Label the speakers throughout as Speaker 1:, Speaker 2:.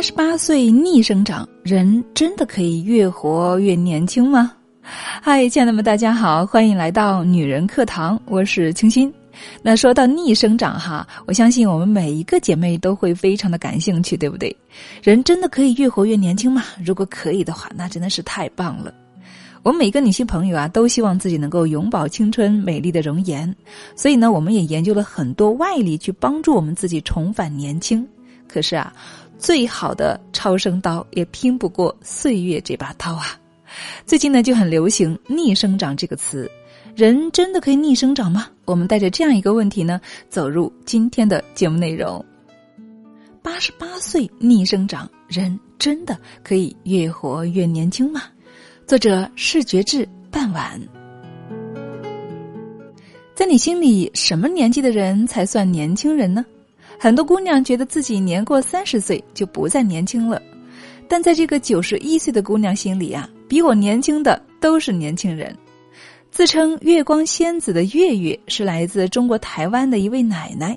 Speaker 1: 八十八岁逆生长，人真的可以越活越年轻吗？嗨，亲爱的们，大家好，欢迎来到女人课堂，我是清新。那说到逆生长哈，我相信我们每一个姐妹都会非常的感兴趣，对不对？人真的可以越活越年轻吗？如果可以的话，那真的是太棒了。我们每个女性朋友啊，都希望自己能够永葆青春美丽的容颜，所以呢，我们也研究了很多外力去帮助我们自己重返年轻。可是啊，最好的超声刀也拼不过岁月这把刀啊！最近呢，就很流行“逆生长”这个词，人真的可以逆生长吗？我们带着这样一个问题呢，走入今天的节目内容。八十八岁逆生长，人真的可以越活越年轻吗？作者：视觉志，半晚。在你心里，什么年纪的人才算年轻人呢？很多姑娘觉得自己年过三十岁就不再年轻了，但在这个九十一岁的姑娘心里啊，比我年轻的都是年轻人。自称“月光仙子”的月月是来自中国台湾的一位奶奶，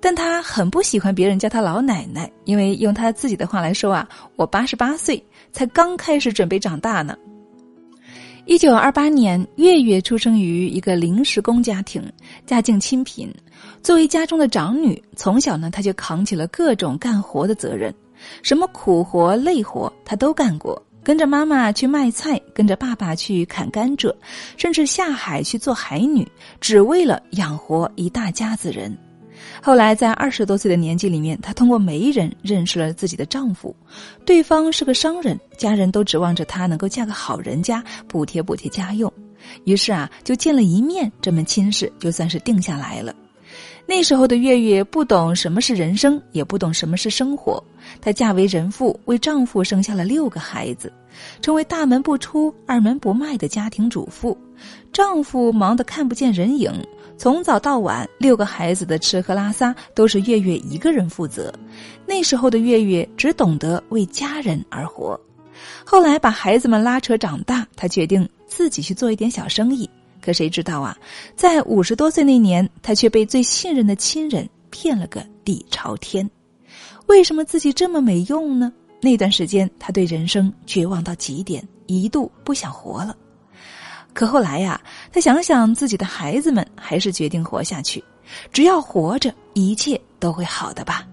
Speaker 1: 但她很不喜欢别人叫她老奶奶，因为用她自己的话来说啊，我八十八岁才刚开始准备长大呢。一九二八年，月月出生于一个临时工家庭，家境清贫。作为家中的长女，从小呢，她就扛起了各种干活的责任，什么苦活累活她都干过。跟着妈妈去卖菜，跟着爸爸去砍甘蔗，甚至下海去做海女，只为了养活一大家子人。后来，在二十多岁的年纪里面，她通过媒人认识了自己的丈夫，对方是个商人，家人都指望着她能够嫁个好人家，补贴补贴家用。于是啊，就见了一面，这门亲事就算是定下来了。那时候的月月不懂什么是人生，也不懂什么是生活。她嫁为人妇，为丈夫生下了六个孩子，成为大门不出、二门不迈的家庭主妇。丈夫忙得看不见人影。从早到晚，六个孩子的吃喝拉撒都是月月一个人负责。那时候的月月只懂得为家人而活。后来把孩子们拉扯长大，他决定自己去做一点小生意。可谁知道啊，在五十多岁那年，他却被最信任的亲人骗了个底朝天。为什么自己这么没用呢？那段时间，他对人生绝望到极点，一度不想活了。可后来呀，他想想自己的孩子们，还是决定活下去。只要活着，一切都会好的吧。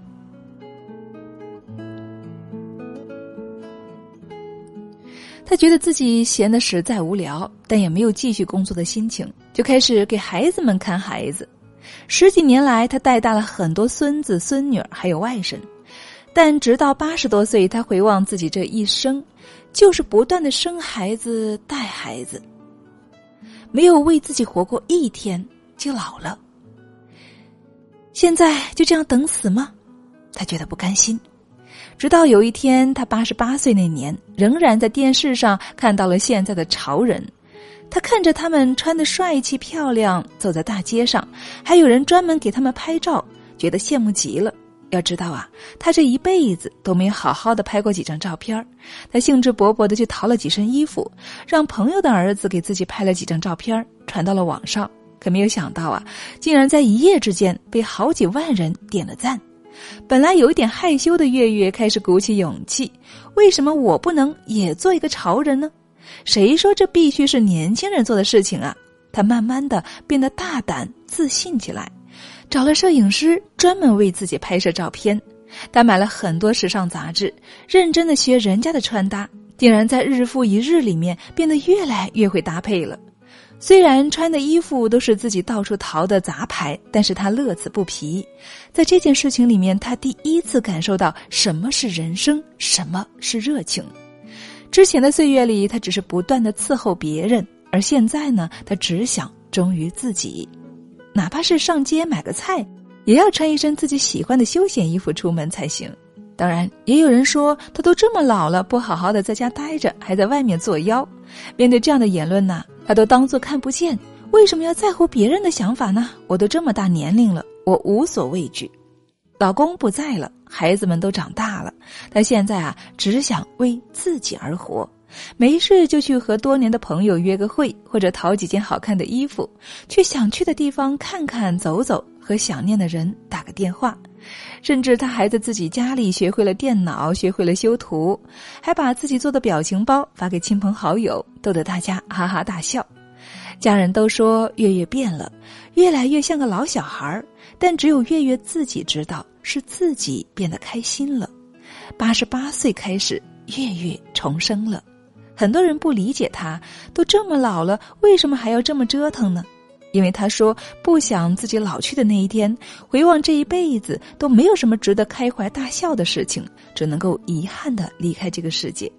Speaker 1: 他觉得自己闲得实在无聊，但也没有继续工作的心情，就开始给孩子们看孩子。十几年来，他带大了很多孙子孙女，还有外甥。但直到八十多岁，他回望自己这一生，就是不断的生孩子、带孩子。没有为自己活过一天就老了，现在就这样等死吗？他觉得不甘心。直到有一天，他八十八岁那年，仍然在电视上看到了现在的潮人。他看着他们穿的帅气漂亮，走在大街上，还有人专门给他们拍照，觉得羡慕极了。要知道啊，他这一辈子都没有好好的拍过几张照片他兴致勃勃的去淘了几身衣服，让朋友的儿子给自己拍了几张照片传到了网上。可没有想到啊，竟然在一夜之间被好几万人点了赞。本来有一点害羞的月月开始鼓起勇气：为什么我不能也做一个潮人呢？谁说这必须是年轻人做的事情啊？他慢慢的变得大胆自信起来。找了摄影师，专门为自己拍摄照片。他买了很多时尚杂志，认真的学人家的穿搭，竟然在日复一日里面变得越来越会搭配了。虽然穿的衣服都是自己到处淘的杂牌，但是他乐此不疲。在这件事情里面，他第一次感受到什么是人生，什么是热情。之前的岁月里，他只是不断的伺候别人，而现在呢，他只想忠于自己。哪怕是上街买个菜，也要穿一身自己喜欢的休闲衣服出门才行。当然，也有人说他都这么老了，不好好的在家待着，还在外面作妖。面对这样的言论呢，他都当做看不见。为什么要在乎别人的想法呢？我都这么大年龄了，我无所畏惧。老公不在了，孩子们都长大了，他现在啊，只想为自己而活。没事就去和多年的朋友约个会，或者淘几件好看的衣服，去想去的地方看看走走，和想念的人打个电话，甚至他还在自己家里学会了电脑，学会了修图，还把自己做的表情包发给亲朋好友，逗得大家哈哈大笑。家人都说月月变了，越来越像个老小孩儿，但只有月月自己知道是自己变得开心了。八十八岁开始，月月重生了。很多人不理解他，都这么老了，为什么还要这么折腾呢？因为他说不想自己老去的那一天，回望这一辈子都没有什么值得开怀大笑的事情，只能够遗憾的离开这个世界。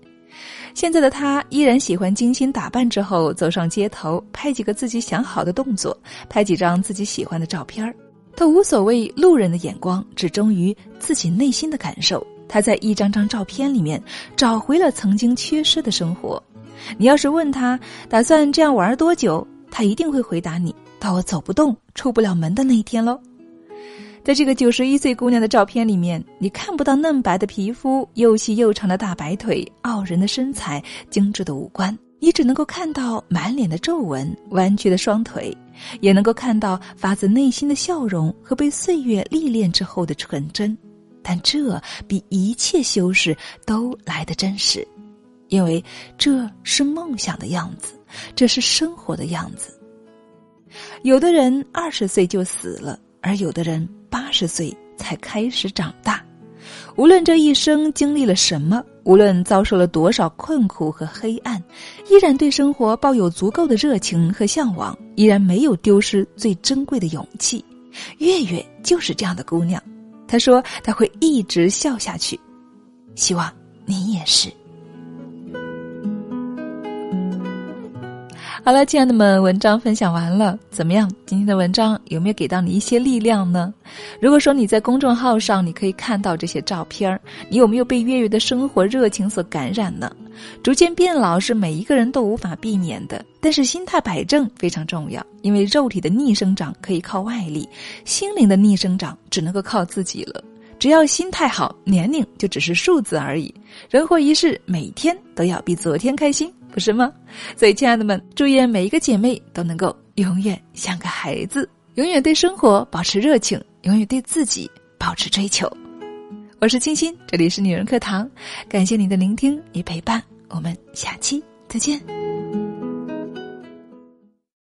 Speaker 1: 现在的他依然喜欢精心打扮之后走上街头，拍几个自己想好的动作，拍几张自己喜欢的照片儿。他无所谓路人的眼光，只忠于自己内心的感受。他在一张张照片里面找回了曾经缺失的生活。你要是问他打算这样玩多久，他一定会回答你：到我走不动、出不了门的那一天喽。在这个九十一岁姑娘的照片里面，你看不到嫩白的皮肤、又细又长的大白腿、傲人的身材、精致的五官，你只能够看到满脸的皱纹、弯曲的双腿，也能够看到发自内心的笑容和被岁月历练之后的纯真。但这比一切修饰都来得真实，因为这是梦想的样子，这是生活的样子。有的人二十岁就死了，而有的人。八十岁才开始长大，无论这一生经历了什么，无论遭受了多少困苦和黑暗，依然对生活抱有足够的热情和向往，依然没有丢失最珍贵的勇气。月月就是这样的姑娘，他说他会一直笑下去，希望你也是。好了，亲爱的们，文章分享完了，怎么样？今天的文章有没有给到你一些力量呢？如果说你在公众号上，你可以看到这些照片儿，你有没有被月月的生活热情所感染呢？逐渐变老是每一个人都无法避免的，但是心态摆正非常重要，因为肉体的逆生长可以靠外力，心灵的逆生长只能够靠自己了。只要心态好，年龄就只是数字而已。人活一世，每天都要比昨天开心。不是吗？所以，亲爱的们，祝愿每一个姐妹都能够永远像个孩子，永远对生活保持热情，永远对自己保持追求。我是清新，这里是女人课堂，感谢您的聆听与陪伴，我们下期再见。